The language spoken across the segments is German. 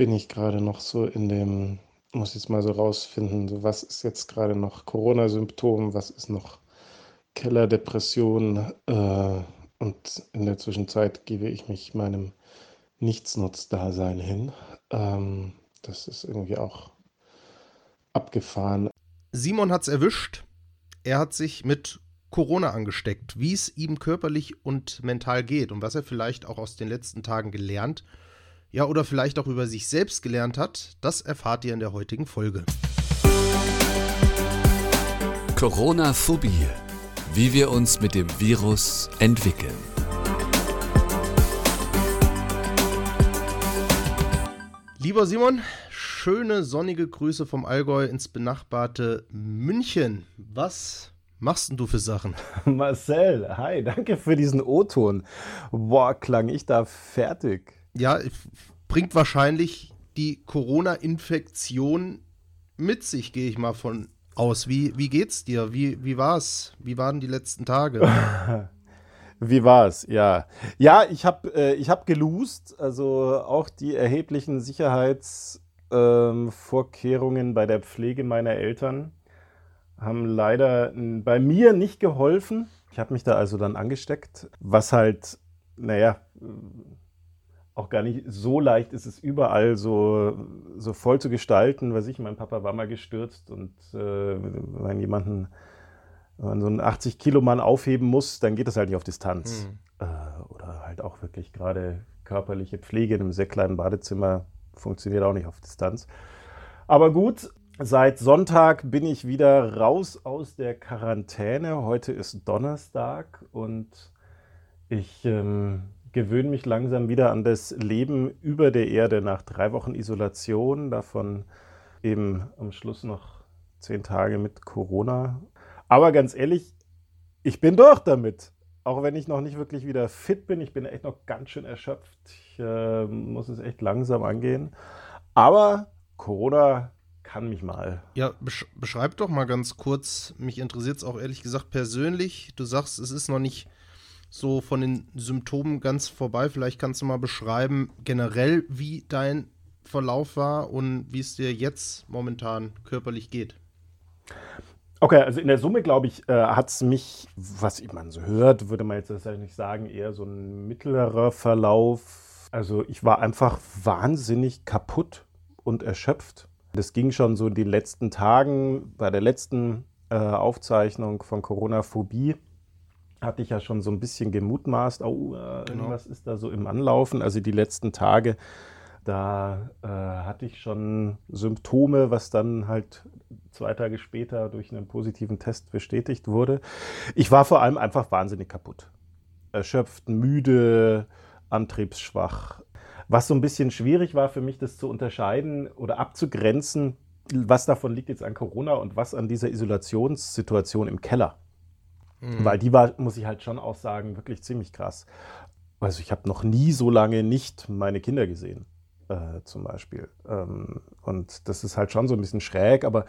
bin ich gerade noch so in dem, muss jetzt mal so rausfinden, so was ist jetzt gerade noch Corona-Symptom, was ist noch Kellerdepression äh, und in der Zwischenzeit gebe ich mich meinem Nichtsnutz-Dasein hin. Ähm, das ist irgendwie auch abgefahren. Simon hat es erwischt. Er hat sich mit Corona angesteckt, wie es ihm körperlich und mental geht und was er vielleicht auch aus den letzten Tagen gelernt, ja oder vielleicht auch über sich selbst gelernt hat, das erfahrt ihr in der heutigen Folge. Corona-Phobie. Wie wir uns mit dem Virus entwickeln. Lieber Simon, schöne sonnige Grüße vom Allgäu ins benachbarte München. Was machst denn du für Sachen? Marcel, hi, danke für diesen O-Ton. Boah, klang ich da fertig. Ja, bringt wahrscheinlich die Corona-Infektion mit sich, gehe ich mal von aus. Wie, wie geht's dir? Wie, wie war's? Wie waren die letzten Tage? Wie war's? Ja. Ja, ich habe äh, hab gelost, also auch die erheblichen Sicherheitsvorkehrungen ähm, bei der Pflege meiner Eltern haben leider bei mir nicht geholfen. Ich habe mich da also dann angesteckt, was halt, naja, auch gar nicht so leicht ist es überall so, so voll zu gestalten. Weiß ich, mein Papa war mal gestürzt und äh, wenn jemanden wenn man so einen 80-Kilo-Mann aufheben muss, dann geht das halt nicht auf Distanz. Mhm. Äh, oder halt auch wirklich gerade körperliche Pflege in einem sehr kleinen Badezimmer funktioniert auch nicht auf Distanz. Aber gut, seit Sonntag bin ich wieder raus aus der Quarantäne. Heute ist Donnerstag und ich ähm, gewöhne mich langsam wieder an das Leben über der Erde nach drei Wochen Isolation. Davon eben am Schluss noch zehn Tage mit Corona aber ganz ehrlich, ich bin durch damit. Auch wenn ich noch nicht wirklich wieder fit bin. Ich bin echt noch ganz schön erschöpft. Ich äh, muss es echt langsam angehen. Aber Corona kann mich mal. Ja, besch beschreib doch mal ganz kurz. Mich interessiert es auch ehrlich gesagt persönlich. Du sagst, es ist noch nicht so von den Symptomen ganz vorbei. Vielleicht kannst du mal beschreiben, generell, wie dein Verlauf war und wie es dir jetzt momentan körperlich geht. Okay, also in der Summe, glaube ich, äh, hat es mich, was man so hört, würde man jetzt nicht sagen, eher so ein mittlerer Verlauf. Also ich war einfach wahnsinnig kaputt und erschöpft. Das ging schon so in den letzten Tagen, bei der letzten äh, Aufzeichnung von Corona-Phobie hatte ich ja schon so ein bisschen gemutmaßt, oh, äh, genau. was ist da so im Anlaufen. Also die letzten Tage da äh, hatte ich schon Symptome, was dann halt zwei Tage später durch einen positiven Test bestätigt wurde. Ich war vor allem einfach wahnsinnig kaputt. Erschöpft, müde, antriebsschwach. Was so ein bisschen schwierig war für mich, das zu unterscheiden oder abzugrenzen, was davon liegt jetzt an Corona und was an dieser Isolationssituation im Keller. Mhm. Weil die war, muss ich halt schon auch sagen, wirklich ziemlich krass. Also ich habe noch nie so lange nicht meine Kinder gesehen äh, zum Beispiel. Ähm, und das ist halt schon so ein bisschen schräg, aber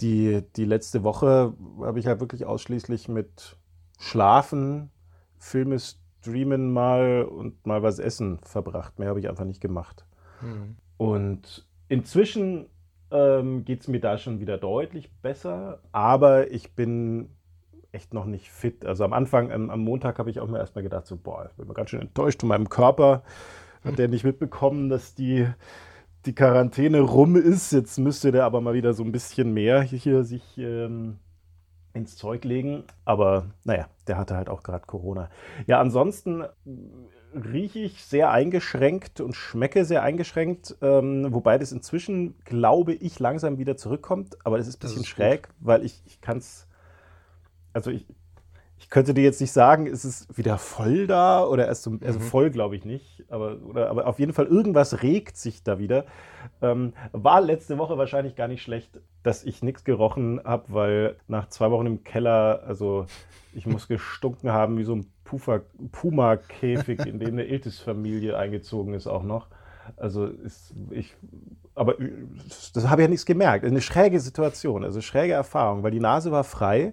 die, die letzte Woche habe ich halt wirklich ausschließlich mit Schlafen, Filme streamen mal und mal was essen verbracht. Mehr habe ich einfach nicht gemacht. Mhm. Und inzwischen ähm, geht es mir da schon wieder deutlich besser, aber ich bin echt noch nicht fit. Also am Anfang, am, am Montag habe ich auch mir erstmal gedacht, so, boah, ich bin ganz schön enttäuscht von meinem Körper. Hat der nicht mitbekommen, dass die, die Quarantäne rum ist? Jetzt müsste der aber mal wieder so ein bisschen mehr hier sich ähm, ins Zeug legen. Aber naja, der hatte halt auch gerade Corona. Ja, ansonsten rieche ich sehr eingeschränkt und schmecke sehr eingeschränkt, ähm, wobei das inzwischen, glaube ich, langsam wieder zurückkommt. Aber das ist ein bisschen schräg, gut. weil ich, ich kann es, also ich, ich könnte dir jetzt nicht sagen, ist es wieder voll da oder erst so, also mhm. voll glaube ich nicht, aber, oder, aber auf jeden Fall irgendwas regt sich da wieder. Ähm, war letzte Woche wahrscheinlich gar nicht schlecht, dass ich nichts gerochen habe, weil nach zwei Wochen im Keller, also ich muss gestunken haben wie so ein Puma-Käfig, in dem eine Iltis-Familie eingezogen ist auch noch. Also ist, ich, aber das habe ich ja nichts gemerkt. Eine schräge Situation, also schräge Erfahrung, weil die Nase war frei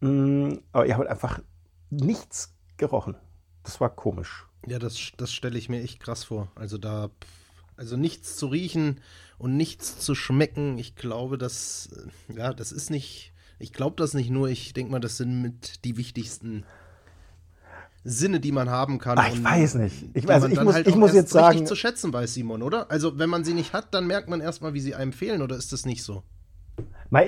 aber ihr habt einfach nichts gerochen. Das war komisch. Ja, das, das stelle ich mir echt krass vor. Also da Also nichts zu riechen und nichts zu schmecken. Ich glaube, das, ja, das ist nicht, ich glaube das nicht nur. Ich denke mal, das sind mit die wichtigsten Sinne, die man haben kann. Ach, ich weiß nicht. Ich, also ich muss, halt ich muss jetzt sagen. zu schätzen weiß, Simon, oder? Also, wenn man sie nicht hat, dann merkt man erstmal, wie sie einem fehlen, oder ist das nicht so?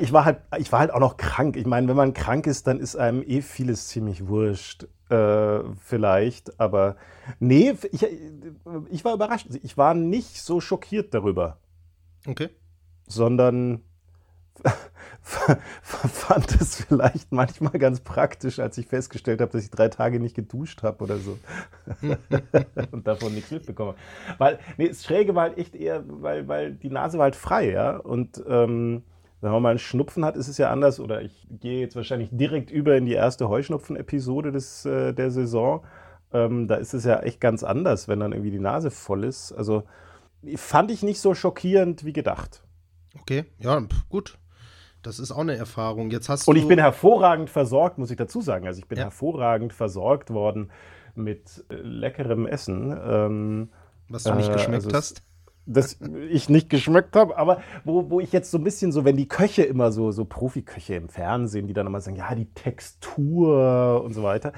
Ich war halt, ich war halt auch noch krank. Ich meine, wenn man krank ist, dann ist einem eh vieles ziemlich wurscht. Äh, vielleicht, aber nee, ich, ich war überrascht. Ich war nicht so schockiert darüber. Okay. Sondern fand es vielleicht manchmal ganz praktisch, als ich festgestellt habe, dass ich drei Tage nicht geduscht habe oder so. und davon nichts mitbekommen. Weil, nee, das Schräge war halt echt eher, weil, weil die Nase war halt frei, ja. Und ähm, wenn man mal einen Schnupfen hat, ist es ja anders. Oder ich gehe jetzt wahrscheinlich direkt über in die erste Heuschnupfen-Episode äh, der Saison. Ähm, da ist es ja echt ganz anders, wenn dann irgendwie die Nase voll ist. Also fand ich nicht so schockierend wie gedacht. Okay, ja, gut. Das ist auch eine Erfahrung. Jetzt hast Und ich bin hervorragend versorgt, muss ich dazu sagen. Also ich bin ja. hervorragend versorgt worden mit äh, leckerem Essen. Ähm, Was du nicht äh, geschmeckt also hast? Das ich nicht geschmeckt habe, aber wo, wo ich jetzt so ein bisschen so, wenn die Köche immer so, so Profiköche im Fernsehen, die dann immer sagen, ja, die Textur und so weiter,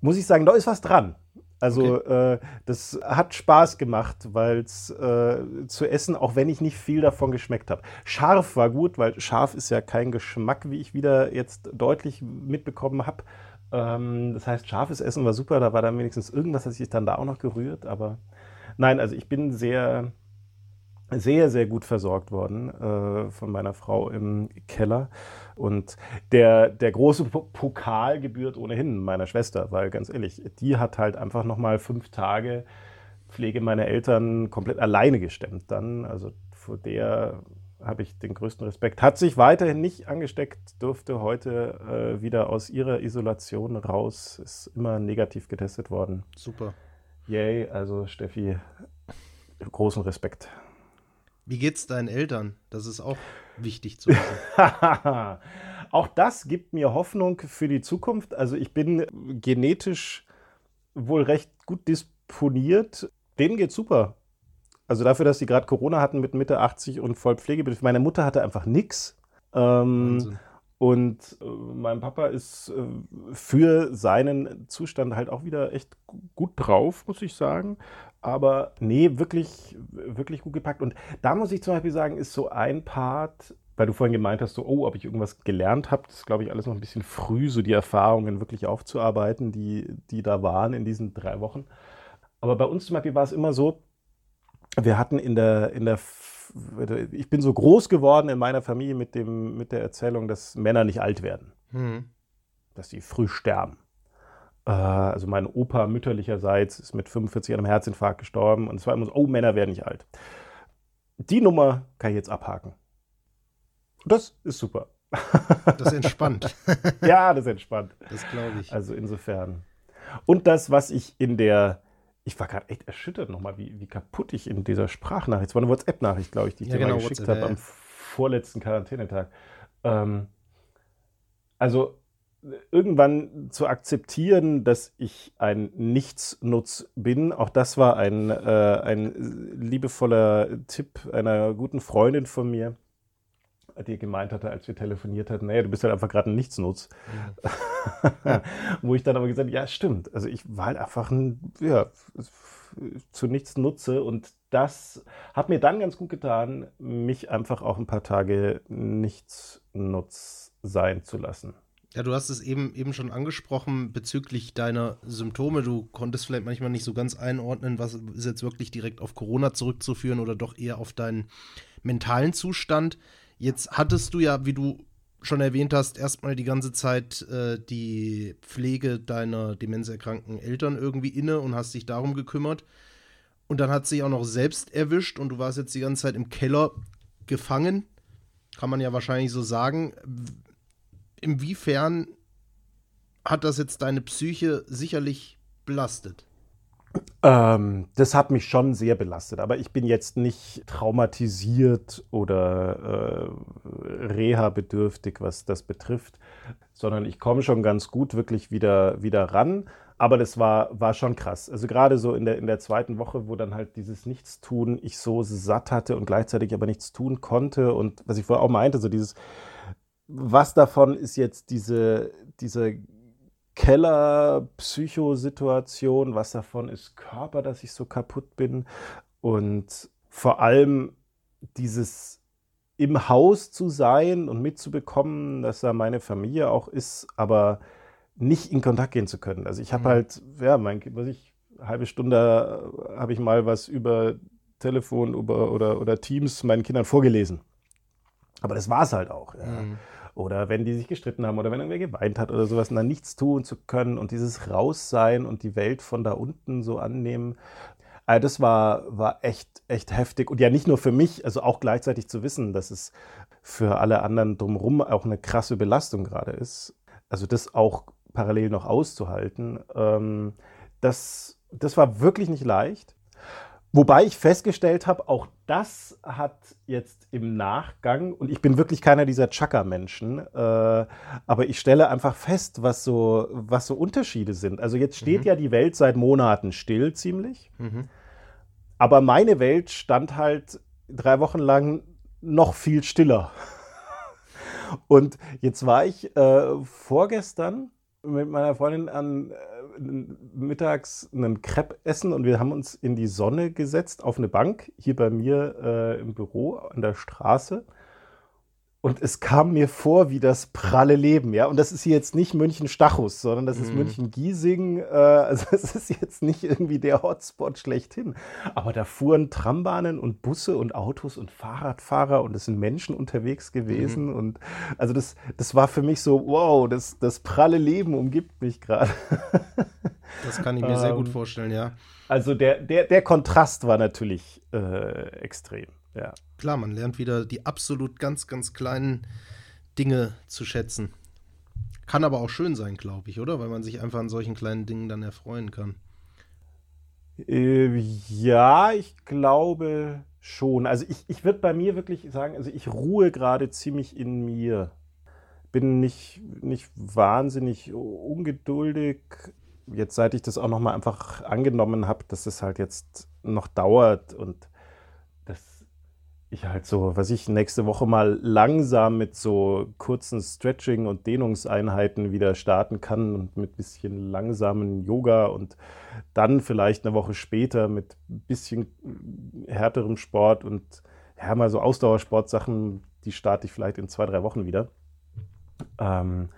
muss ich sagen, da ist was dran. Also okay. äh, das hat Spaß gemacht, weil es äh, zu essen, auch wenn ich nicht viel davon geschmeckt habe. Scharf war gut, weil scharf ist ja kein Geschmack, wie ich wieder jetzt deutlich mitbekommen habe. Ähm, das heißt, scharfes Essen war super, da war dann wenigstens irgendwas, das sich dann da auch noch gerührt. Aber nein, also ich bin sehr, sehr, sehr gut versorgt worden äh, von meiner Frau im Keller. Und der, der große Pokal gebührt ohnehin meiner Schwester, weil ganz ehrlich, die hat halt einfach nochmal fünf Tage Pflege meiner Eltern komplett alleine gestemmt dann. Also vor der habe ich den größten Respekt. Hat sich weiterhin nicht angesteckt, durfte heute äh, wieder aus ihrer Isolation raus, ist immer negativ getestet worden. Super. Yay, also Steffi, großen Respekt. Wie geht's deinen Eltern? Das ist auch wichtig zu wissen. auch das gibt mir Hoffnung für die Zukunft. Also ich bin genetisch wohl recht gut disponiert. Denen geht's super. Also dafür, dass sie gerade Corona hatten mit Mitte 80 und voll Pflegebedürftig. Meine Mutter hatte einfach nichts. Ähm, und äh, mein Papa ist äh, für seinen Zustand halt auch wieder echt gut drauf, muss ich sagen. Aber nee, wirklich, wirklich gut gepackt. Und da muss ich zum Beispiel sagen, ist so ein Part, weil du vorhin gemeint hast, so, oh, ob ich irgendwas gelernt habe, das ist, glaube ich, alles noch ein bisschen früh, so die Erfahrungen wirklich aufzuarbeiten, die, die da waren in diesen drei Wochen. Aber bei uns zum Beispiel war es immer so, wir hatten in der, in der, ich bin so groß geworden in meiner Familie mit, dem, mit der Erzählung, dass Männer nicht alt werden. Mhm. Dass sie früh sterben. Äh, also mein Opa mütterlicherseits ist mit 45 an einem Herzinfarkt gestorben und es war immer so, oh, Männer werden nicht alt. Die Nummer kann ich jetzt abhaken. Das ist super. Das entspannt. ja, das entspannt. Das glaube ich. Also insofern. Und das, was ich in der, ich war gerade echt erschüttert nochmal, wie, wie kaputt ich in dieser Sprachnachricht, es war eine WhatsApp-Nachricht, glaube ich, die ich ja, dir genau, mal geschickt habe am vorletzten Quarantänetag. Ähm, also irgendwann zu akzeptieren, dass ich ein Nichtsnutz bin. Auch das war ein, äh, ein liebevoller Tipp einer guten Freundin von mir, die gemeint hatte, als wir telefoniert hatten, naja, du bist halt einfach gerade ein Nichtsnutz. Mhm. Wo ich dann aber gesagt habe, ja, stimmt. Also ich war halt einfach ein, ja, zu nichts nutze und das hat mir dann ganz gut getan, mich einfach auch ein paar Tage Nichtsnutz sein zu lassen. Ja, du hast es eben, eben schon angesprochen bezüglich deiner Symptome. Du konntest vielleicht manchmal nicht so ganz einordnen, was ist jetzt wirklich direkt auf Corona zurückzuführen oder doch eher auf deinen mentalen Zustand. Jetzt hattest du ja, wie du schon erwähnt hast, erstmal die ganze Zeit äh, die Pflege deiner demenzerkrankten Eltern irgendwie inne und hast dich darum gekümmert. Und dann hat sich auch noch selbst erwischt und du warst jetzt die ganze Zeit im Keller gefangen. Kann man ja wahrscheinlich so sagen inwiefern hat das jetzt deine Psyche sicherlich belastet? Ähm, das hat mich schon sehr belastet, aber ich bin jetzt nicht traumatisiert oder äh, reha-bedürftig, was das betrifft, sondern ich komme schon ganz gut wirklich wieder, wieder ran. Aber das war, war schon krass. Also gerade so in der, in der zweiten Woche, wo dann halt dieses Nichtstun ich so satt hatte und gleichzeitig aber nichts tun konnte. Und was ich vorher auch meinte, so dieses, was davon ist jetzt diese, diese Keller-Psychosituation, was davon ist Körper, dass ich so kaputt bin. Und vor allem dieses im Haus zu sein und mitzubekommen, dass da meine Familie auch ist, aber nicht in Kontakt gehen zu können. Also ich habe mhm. halt, ja, mein, was ich, halbe Stunde äh, habe ich mal was über Telefon über, oder, oder Teams meinen Kindern vorgelesen. Aber das war es halt auch. Ja. Mhm. Oder wenn die sich gestritten haben oder wenn irgendwer geweint hat oder sowas und dann nichts tun zu können und dieses Raussein und die Welt von da unten so annehmen. Also das war, war echt, echt heftig. Und ja, nicht nur für mich, also auch gleichzeitig zu wissen, dass es für alle anderen drumherum auch eine krasse Belastung gerade ist. Also das auch parallel noch auszuhalten. Ähm, das, das war wirklich nicht leicht. Wobei ich festgestellt habe, auch das hat jetzt im Nachgang, und ich bin wirklich keiner dieser Chaka-Menschen, äh, aber ich stelle einfach fest, was so, was so Unterschiede sind. Also jetzt steht mhm. ja die Welt seit Monaten still ziemlich, mhm. aber meine Welt stand halt drei Wochen lang noch viel stiller. Und jetzt war ich äh, vorgestern mit meiner Freundin an mittags einen Crepe essen und wir haben uns in die Sonne gesetzt auf eine Bank hier bei mir äh, im Büro an der Straße und es kam mir vor wie das pralle Leben, ja. Und das ist hier jetzt nicht München-Stachus, sondern das ist mhm. München-Giesing. Äh, also es ist jetzt nicht irgendwie der Hotspot schlechthin. Aber da fuhren Trambahnen und Busse und Autos und Fahrradfahrer und es sind Menschen unterwegs gewesen. Mhm. Und also das, das war für mich so, wow, das, das pralle Leben umgibt mich gerade. das kann ich mir sehr gut ähm, vorstellen, ja. Also der, der, der Kontrast war natürlich äh, extrem. Ja. Klar, man lernt wieder die absolut ganz, ganz kleinen Dinge zu schätzen. Kann aber auch schön sein, glaube ich, oder? Weil man sich einfach an solchen kleinen Dingen dann erfreuen kann. Äh, ja, ich glaube schon. Also ich, ich würde bei mir wirklich sagen, also ich ruhe gerade ziemlich in mir. Bin nicht, nicht wahnsinnig ungeduldig. Jetzt, seit ich das auch nochmal einfach angenommen habe, dass es halt jetzt noch dauert und ich halt so, was ich nächste Woche mal langsam mit so kurzen Stretching- und Dehnungseinheiten wieder starten kann und mit bisschen langsamen Yoga und dann vielleicht eine Woche später mit bisschen härterem Sport und ja, mal so Ausdauersportsachen, die starte ich vielleicht in zwei, drei Wochen wieder. Ähm,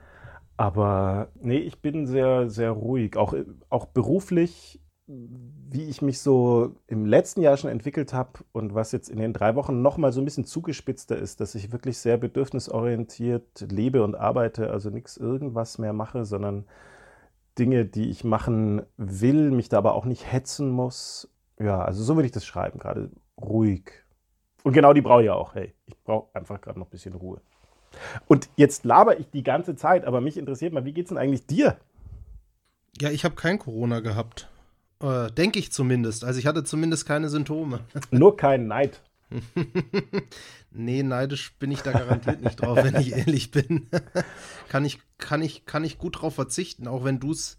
aber nee, ich bin sehr, sehr ruhig. Auch, auch beruflich wie ich mich so im letzten Jahr schon entwickelt habe und was jetzt in den drei Wochen nochmal so ein bisschen zugespitzter ist, dass ich wirklich sehr bedürfnisorientiert lebe und arbeite, also nichts irgendwas mehr mache, sondern Dinge, die ich machen will, mich da aber auch nicht hetzen muss. Ja, also so würde ich das schreiben, gerade ruhig. Und genau die brauche ich ja auch. Hey, ich brauche einfach gerade noch ein bisschen Ruhe. Und jetzt laber ich die ganze Zeit, aber mich interessiert mal, wie geht es denn eigentlich dir? Ja, ich habe kein Corona gehabt. Äh, Denke ich zumindest. Also ich hatte zumindest keine Symptome. Nur kein Neid. nee, neidisch bin ich da garantiert nicht drauf, wenn ich ehrlich bin. kann, ich, kann, ich, kann ich gut drauf verzichten, auch wenn du es,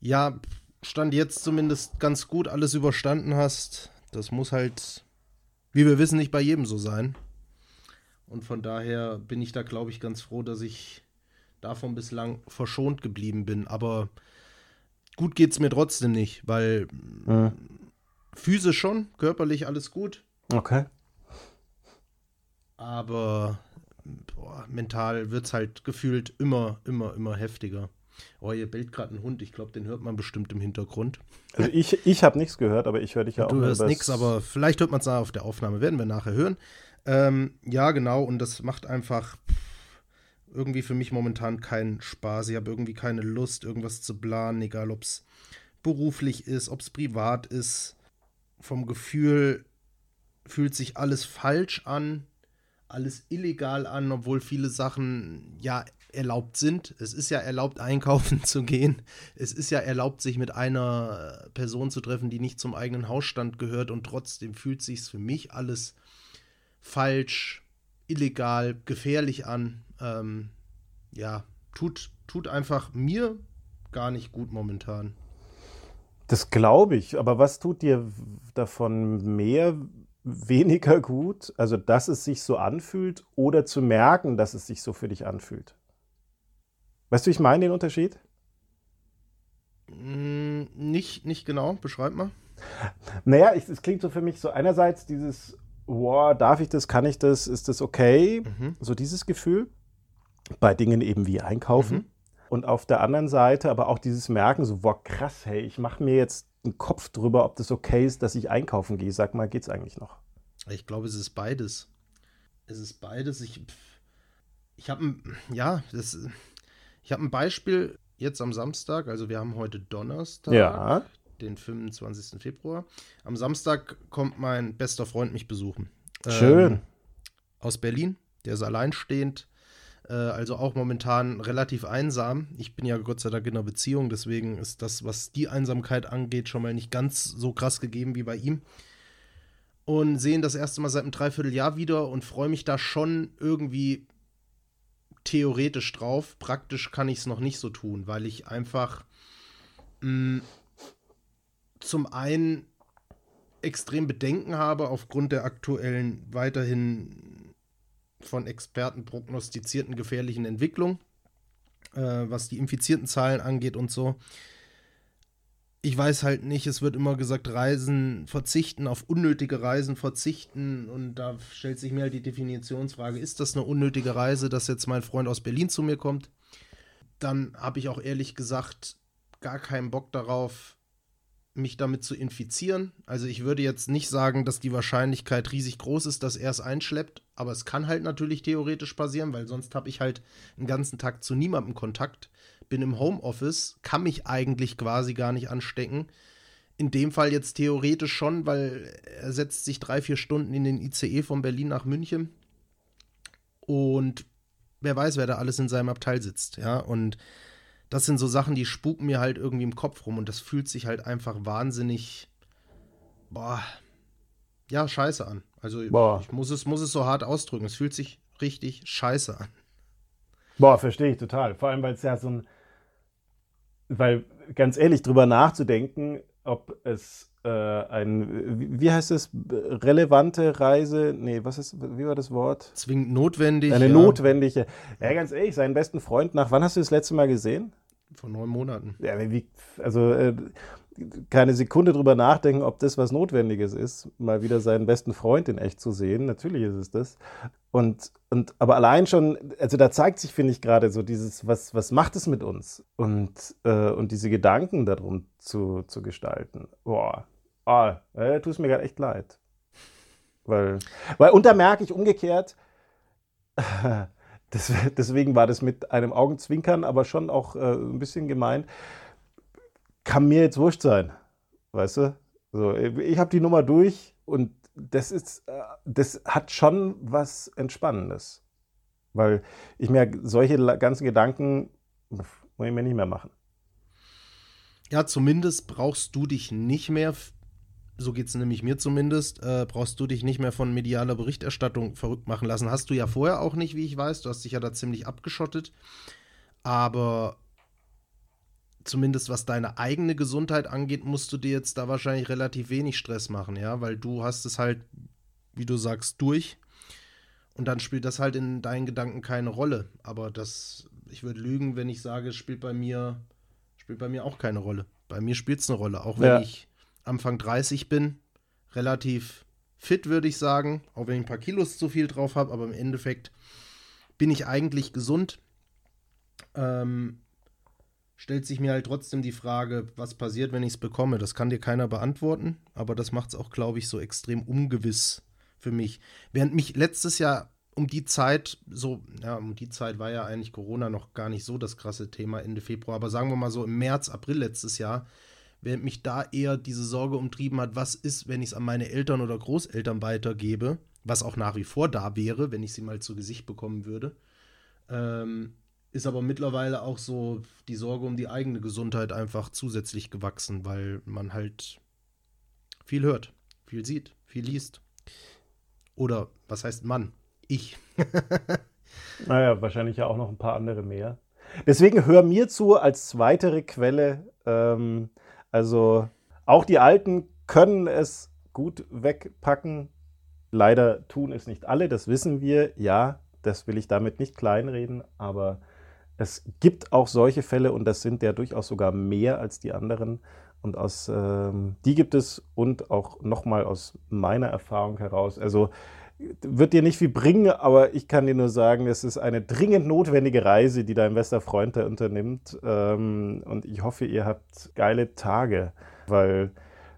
ja, Stand jetzt zumindest ganz gut alles überstanden hast. Das muss halt, wie wir wissen, nicht bei jedem so sein. Und von daher bin ich da, glaube ich, ganz froh, dass ich davon bislang verschont geblieben bin. Aber gut geht es mir trotzdem nicht, weil mhm. physisch schon, körperlich alles gut. Okay. Aber boah, mental wird es halt gefühlt immer, immer, immer heftiger. Oh, hier bellt gerade ein Hund. Ich glaube, den hört man bestimmt im Hintergrund. Also ich, ich habe nichts gehört, aber ich höre dich ja, ja auch. Du hörst nichts, aber vielleicht hört man es auf der Aufnahme. Werden wir nachher hören. Ähm, ja, genau. Und das macht einfach irgendwie für mich momentan keinen Spaß. Ich habe irgendwie keine Lust, irgendwas zu planen, egal ob es beruflich ist, ob es privat ist. Vom Gefühl fühlt sich alles falsch an, alles illegal an, obwohl viele Sachen ja erlaubt sind. Es ist ja erlaubt, einkaufen zu gehen. Es ist ja erlaubt, sich mit einer Person zu treffen, die nicht zum eigenen Hausstand gehört und trotzdem fühlt sich für mich alles falsch, illegal, gefährlich an ähm, ja, tut, tut einfach mir gar nicht gut momentan. Das glaube ich. Aber was tut dir davon mehr, weniger gut? Also, dass es sich so anfühlt oder zu merken, dass es sich so für dich anfühlt? Weißt du, ich meine den Unterschied? Mm, nicht, nicht genau, beschreib mal. Naja, es klingt so für mich so einerseits dieses, wow, darf ich das, kann ich das, ist das okay? Mhm. So dieses Gefühl bei Dingen eben wie Einkaufen. Mhm. Und auf der anderen Seite aber auch dieses Merken, so, wow, krass, hey, ich mache mir jetzt einen Kopf drüber, ob das okay ist, dass ich einkaufen gehe. Sag mal, geht's eigentlich noch? Ich glaube, es ist beides. Es ist beides. Ich, ich habe ein, ja, das, ich habe ein Beispiel jetzt am Samstag, also wir haben heute Donnerstag, ja. den 25. Februar. Am Samstag kommt mein bester Freund mich besuchen. Schön. Ähm, aus Berlin. Der ist alleinstehend, also auch momentan relativ einsam. Ich bin ja Gott sei Dank in einer Beziehung, deswegen ist das, was die Einsamkeit angeht, schon mal nicht ganz so krass gegeben wie bei ihm. Und sehen das erste Mal seit einem Dreivierteljahr wieder und freue mich da schon irgendwie theoretisch drauf. Praktisch kann ich es noch nicht so tun, weil ich einfach mh, mm, zum einen extrem Bedenken habe aufgrund der aktuellen weiterhin von Experten prognostizierten gefährlichen Entwicklung, äh, was die infizierten Zahlen angeht und so. Ich weiß halt nicht, es wird immer gesagt, Reisen verzichten, auf unnötige Reisen verzichten. Und da stellt sich mir halt die Definitionsfrage, ist das eine unnötige Reise, dass jetzt mein Freund aus Berlin zu mir kommt? Dann habe ich auch ehrlich gesagt gar keinen Bock darauf, mich damit zu infizieren. Also ich würde jetzt nicht sagen, dass die Wahrscheinlichkeit riesig groß ist, dass er es einschleppt, aber es kann halt natürlich theoretisch passieren, weil sonst habe ich halt einen ganzen Tag zu niemandem Kontakt, bin im Homeoffice, kann mich eigentlich quasi gar nicht anstecken. In dem Fall jetzt theoretisch schon, weil er setzt sich drei, vier Stunden in den ICE von Berlin nach München und wer weiß, wer da alles in seinem Abteil sitzt, ja, und das sind so Sachen, die spuken mir halt irgendwie im Kopf rum und das fühlt sich halt einfach wahnsinnig, boah, ja, scheiße an. Also boah. ich muss es, muss es so hart ausdrücken. Es fühlt sich richtig scheiße an. Boah, verstehe ich total. Vor allem, weil es ja so ein, weil ganz ehrlich drüber nachzudenken, ob es äh, ein, wie heißt es, relevante Reise, nee, was ist, wie war das Wort? Zwingend notwendig. Eine ja. notwendige. Ja, ganz ehrlich, seinen besten Freund nach, wann hast du das letzte Mal gesehen? Vor neun Monaten. Ja, wie, also äh, keine Sekunde drüber nachdenken, ob das was Notwendiges ist, mal wieder seinen besten Freund in echt zu sehen. Natürlich ist es das. Und, und aber allein schon, also da zeigt sich, finde ich, gerade so dieses, was, was macht es mit uns? Und, äh, und diese Gedanken darum zu, zu gestalten. Boah, ah, äh, tut es mir gerade echt leid. Weil, weil, und da merke ich umgekehrt, Das, deswegen war das mit einem Augenzwinkern, aber schon auch äh, ein bisschen gemeint. Kann mir jetzt wurscht sein, weißt du? So, ich habe die Nummer durch und das ist, äh, das hat schon was Entspannendes. Weil ich mir solche ganzen Gedanken muss ich mir nicht mehr machen. Ja, zumindest brauchst du dich nicht mehr so geht es nämlich mir zumindest, äh, brauchst du dich nicht mehr von medialer Berichterstattung verrückt machen lassen. Hast du ja vorher auch nicht, wie ich weiß. Du hast dich ja da ziemlich abgeschottet. Aber zumindest was deine eigene Gesundheit angeht, musst du dir jetzt da wahrscheinlich relativ wenig Stress machen, ja, weil du hast es halt, wie du sagst, durch. Und dann spielt das halt in deinen Gedanken keine Rolle. Aber das, ich würde lügen, wenn ich sage, es spielt bei mir, spielt bei mir auch keine Rolle. Bei mir spielt es eine Rolle, auch wenn ja. ich Anfang 30 bin, relativ fit, würde ich sagen, auch wenn ich ein paar Kilos zu viel drauf habe, aber im Endeffekt bin ich eigentlich gesund. Ähm, stellt sich mir halt trotzdem die Frage, was passiert, wenn ich es bekomme. Das kann dir keiner beantworten, aber das macht es auch, glaube ich, so extrem ungewiss für mich. Während mich letztes Jahr um die Zeit, so, ja, um die Zeit war ja eigentlich Corona noch gar nicht so das krasse Thema Ende Februar, aber sagen wir mal so im März, April letztes Jahr, während mich da eher diese Sorge umtrieben hat, was ist, wenn ich es an meine Eltern oder Großeltern weitergebe, was auch nach wie vor da wäre, wenn ich sie mal zu Gesicht bekommen würde. Ähm, ist aber mittlerweile auch so die Sorge um die eigene Gesundheit einfach zusätzlich gewachsen, weil man halt viel hört, viel sieht, viel liest. Oder was heißt Mann? Ich. naja, wahrscheinlich ja auch noch ein paar andere mehr. Deswegen hör mir zu als weitere Quelle. Ähm, also auch die Alten können es gut wegpacken. Leider tun es nicht alle, das wissen wir. Ja, das will ich damit nicht kleinreden, aber es gibt auch solche Fälle und das sind ja durchaus sogar mehr als die anderen. Und aus ähm, die gibt es und auch nochmal aus meiner Erfahrung heraus. Also wird dir nicht viel bringen, aber ich kann dir nur sagen, es ist eine dringend notwendige Reise, die dein bester Freund da unternimmt. Ähm, und ich hoffe, ihr habt geile Tage, weil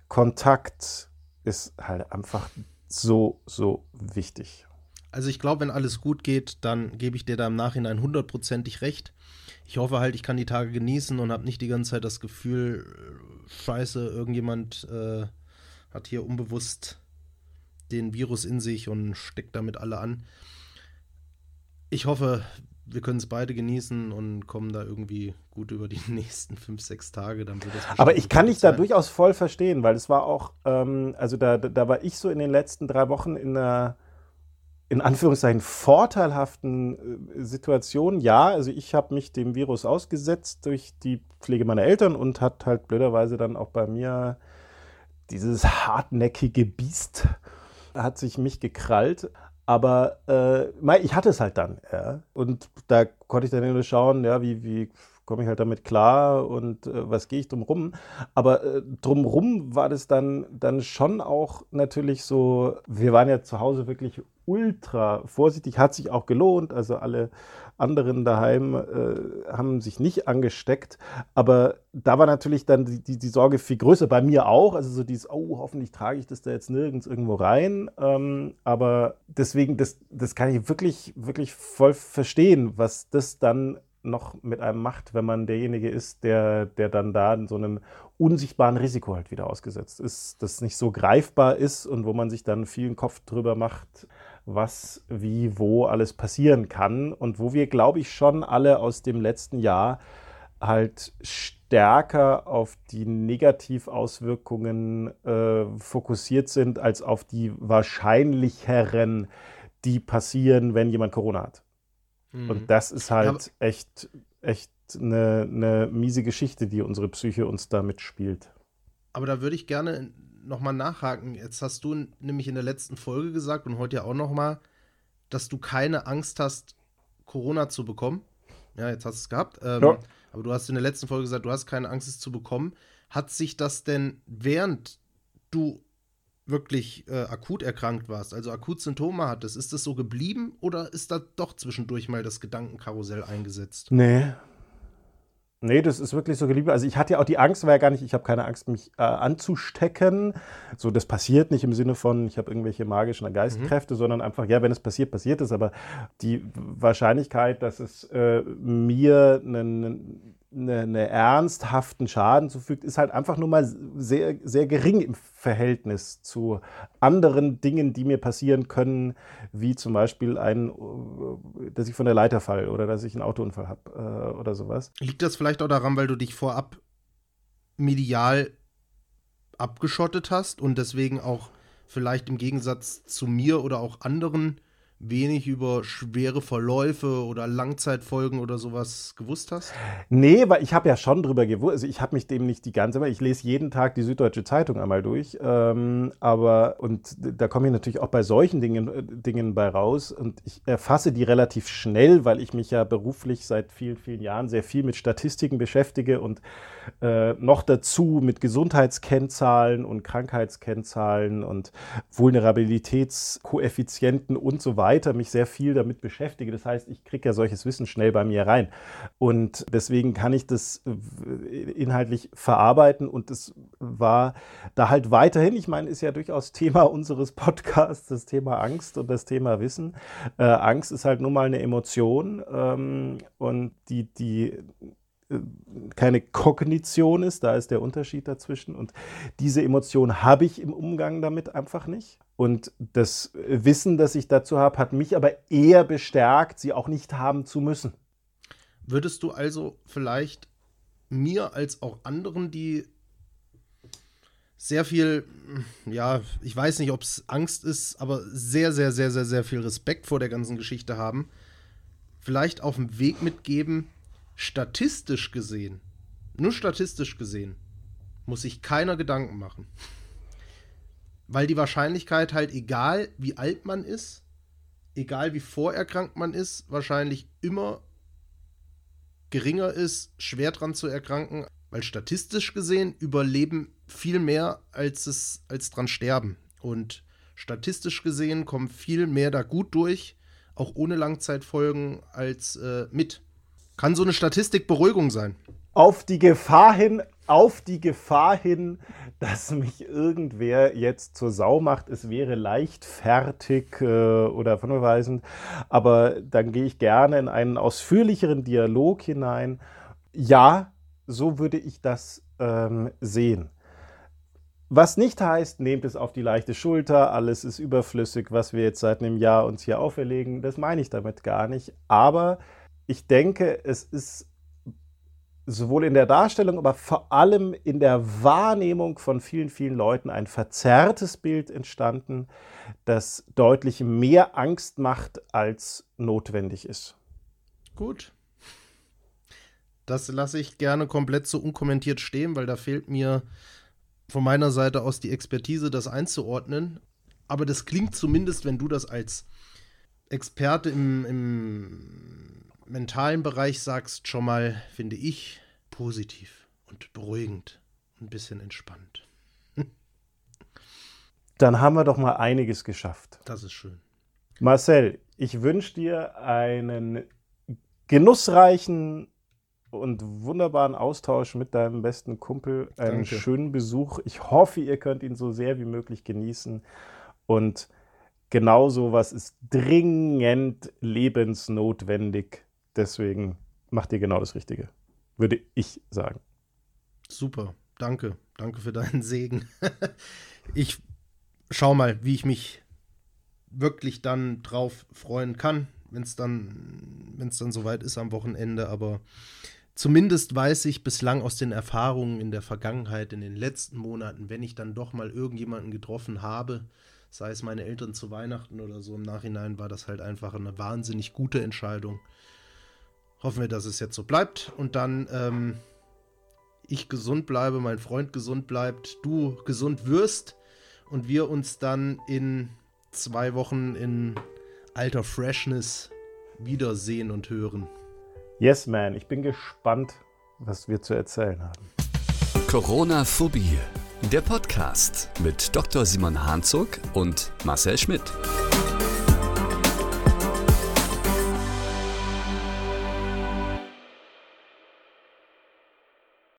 Kontakt ist halt einfach so, so wichtig. Also ich glaube, wenn alles gut geht, dann gebe ich dir da im Nachhinein hundertprozentig recht. Ich hoffe halt, ich kann die Tage genießen und habe nicht die ganze Zeit das Gefühl, äh, scheiße, irgendjemand äh, hat hier unbewusst den Virus in sich und steckt damit alle an. Ich hoffe, wir können es beide genießen und kommen da irgendwie gut über die nächsten fünf, sechs Tage. Dann wird das Aber ich kann dich da durchaus voll verstehen, weil es war auch, ähm, also da, da war ich so in den letzten drei Wochen in einer in Anführungszeichen vorteilhaften äh, Situation. Ja, also ich habe mich dem Virus ausgesetzt durch die Pflege meiner Eltern und hat halt blöderweise dann auch bei mir dieses hartnäckige Biest hat sich mich gekrallt. Aber äh, ich hatte es halt dann. Ja. Und da konnte ich dann nur schauen, ja, wie, wie komme ich halt damit klar und äh, was gehe ich drum rum. Aber äh, drumrum war das dann, dann schon auch natürlich so, wir waren ja zu Hause wirklich ultra vorsichtig, hat sich auch gelohnt. Also alle anderen daheim äh, haben sich nicht angesteckt. Aber da war natürlich dann die, die, die, Sorge viel größer, bei mir auch. Also so dieses, oh, hoffentlich trage ich das da jetzt nirgends irgendwo rein. Ähm, aber deswegen, das, das kann ich wirklich, wirklich voll verstehen, was das dann noch mit einem macht, wenn man derjenige ist, der, der dann da in so einem unsichtbaren Risiko halt wieder ausgesetzt ist, das nicht so greifbar ist und wo man sich dann vielen Kopf drüber macht, was, wie, wo alles passieren kann und wo wir, glaube ich, schon alle aus dem letzten Jahr halt stärker auf die Negativauswirkungen äh, fokussiert sind, als auf die wahrscheinlicheren, die passieren, wenn jemand Corona hat. Mhm. Und das ist halt ja, echt, echt eine, eine miese Geschichte, die unsere Psyche uns da mitspielt. Aber da würde ich gerne nochmal nachhaken. Jetzt hast du nämlich in der letzten Folge gesagt und heute ja auch nochmal, dass du keine Angst hast, Corona zu bekommen. Ja, jetzt hast du es gehabt. Ähm, ja. Aber du hast in der letzten Folge gesagt, du hast keine Angst, es zu bekommen. Hat sich das denn, während du wirklich äh, akut erkrankt warst, also akut Symptome hattest, ist das so geblieben oder ist da doch zwischendurch mal das Gedankenkarussell eingesetzt? Nee, Nee, das ist wirklich so geliebt. Also ich hatte ja auch die Angst, war ja gar nicht, ich habe keine Angst, mich äh, anzustecken. So, das passiert nicht im Sinne von, ich habe irgendwelche magischen Geistkräfte, mhm. sondern einfach, ja, wenn es passiert, passiert es. Aber die Wahrscheinlichkeit, dass es äh, mir einen eine, eine ernsthaften Schaden zufügt, ist halt einfach nur mal sehr, sehr gering im Verhältnis zu anderen Dingen, die mir passieren können, wie zum Beispiel ein, dass ich von der Leiter falle oder dass ich einen Autounfall habe äh, oder sowas. Liegt das vielleicht auch daran, weil du dich vorab medial abgeschottet hast und deswegen auch vielleicht im Gegensatz zu mir oder auch anderen wenig über schwere Verläufe oder Langzeitfolgen oder sowas gewusst hast? Nee, weil ich habe ja schon drüber gewusst. Also ich habe mich dem nicht die ganze Zeit, ich lese jeden Tag die Süddeutsche Zeitung einmal durch. Ähm, aber, und da komme ich natürlich auch bei solchen Dingen, äh, Dingen bei raus. Und ich erfasse die relativ schnell, weil ich mich ja beruflich seit vielen, vielen Jahren sehr viel mit Statistiken beschäftige und äh, noch dazu mit Gesundheitskennzahlen und Krankheitskennzahlen und Vulnerabilitätskoeffizienten und so weiter mich sehr viel damit beschäftige. Das heißt, ich kriege ja solches Wissen schnell bei mir rein. Und deswegen kann ich das äh, inhaltlich verarbeiten und es war da halt weiterhin, ich meine, ist ja durchaus Thema unseres Podcasts, das Thema Angst und das Thema Wissen. Äh, Angst ist halt nun mal eine Emotion ähm, und die, die keine Kognition ist, da ist der Unterschied dazwischen. Und diese Emotion habe ich im Umgang damit einfach nicht. Und das Wissen, das ich dazu habe, hat mich aber eher bestärkt, sie auch nicht haben zu müssen. Würdest du also vielleicht mir als auch anderen, die sehr viel, ja, ich weiß nicht, ob es Angst ist, aber sehr, sehr, sehr, sehr, sehr viel Respekt vor der ganzen Geschichte haben, vielleicht auf dem Weg mitgeben, statistisch gesehen, nur statistisch gesehen, muss sich keiner Gedanken machen. Weil die Wahrscheinlichkeit halt, egal wie alt man ist, egal wie vorerkrankt man ist, wahrscheinlich immer geringer ist, schwer dran zu erkranken, weil statistisch gesehen überleben viel mehr als es als dran sterben und statistisch gesehen kommen viel mehr da gut durch, auch ohne Langzeitfolgen als äh, mit. Kann so eine Statistik Beruhigung sein? Auf die Gefahr hin, auf die Gefahr hin, dass mich irgendwer jetzt zur Sau macht, es wäre leichtfertig äh, oder verweisend, aber dann gehe ich gerne in einen ausführlicheren Dialog hinein. Ja, so würde ich das ähm, sehen. Was nicht heißt, nehmt es auf die leichte Schulter, alles ist überflüssig, was wir jetzt seit einem Jahr uns hier auferlegen, das meine ich damit gar nicht. Aber ich denke, es ist sowohl in der Darstellung, aber vor allem in der Wahrnehmung von vielen, vielen Leuten ein verzerrtes Bild entstanden, das deutlich mehr Angst macht, als notwendig ist. Gut. Das lasse ich gerne komplett so unkommentiert stehen, weil da fehlt mir von meiner Seite aus die Expertise, das einzuordnen. Aber das klingt zumindest, wenn du das als Experte im, im mentalen Bereich sagst, schon mal, finde ich, positiv und beruhigend und ein bisschen entspannt. Dann haben wir doch mal einiges geschafft. Das ist schön. Marcel, ich wünsche dir einen genussreichen und wunderbaren Austausch mit deinem besten Kumpel, einen Danke. schönen Besuch. Ich hoffe, ihr könnt ihn so sehr wie möglich genießen. Und genau so was ist dringend lebensnotwendig. Deswegen macht ihr genau das Richtige, würde ich sagen. Super, danke. Danke für deinen Segen. ich schau mal, wie ich mich wirklich dann drauf freuen kann, wenn es dann, wenn es dann soweit ist am Wochenende. Aber Zumindest weiß ich bislang aus den Erfahrungen in der Vergangenheit, in den letzten Monaten, wenn ich dann doch mal irgendjemanden getroffen habe, sei es meine Eltern zu Weihnachten oder so im Nachhinein, war das halt einfach eine wahnsinnig gute Entscheidung. Hoffen wir, dass es jetzt so bleibt und dann ähm, ich gesund bleibe, mein Freund gesund bleibt, du gesund wirst und wir uns dann in zwei Wochen in alter Freshness wiedersehen und hören. Yes, man, ich bin gespannt, was wir zu erzählen haben. Corona-Phobie, der Podcast mit Dr. Simon Hanzog und Marcel Schmidt.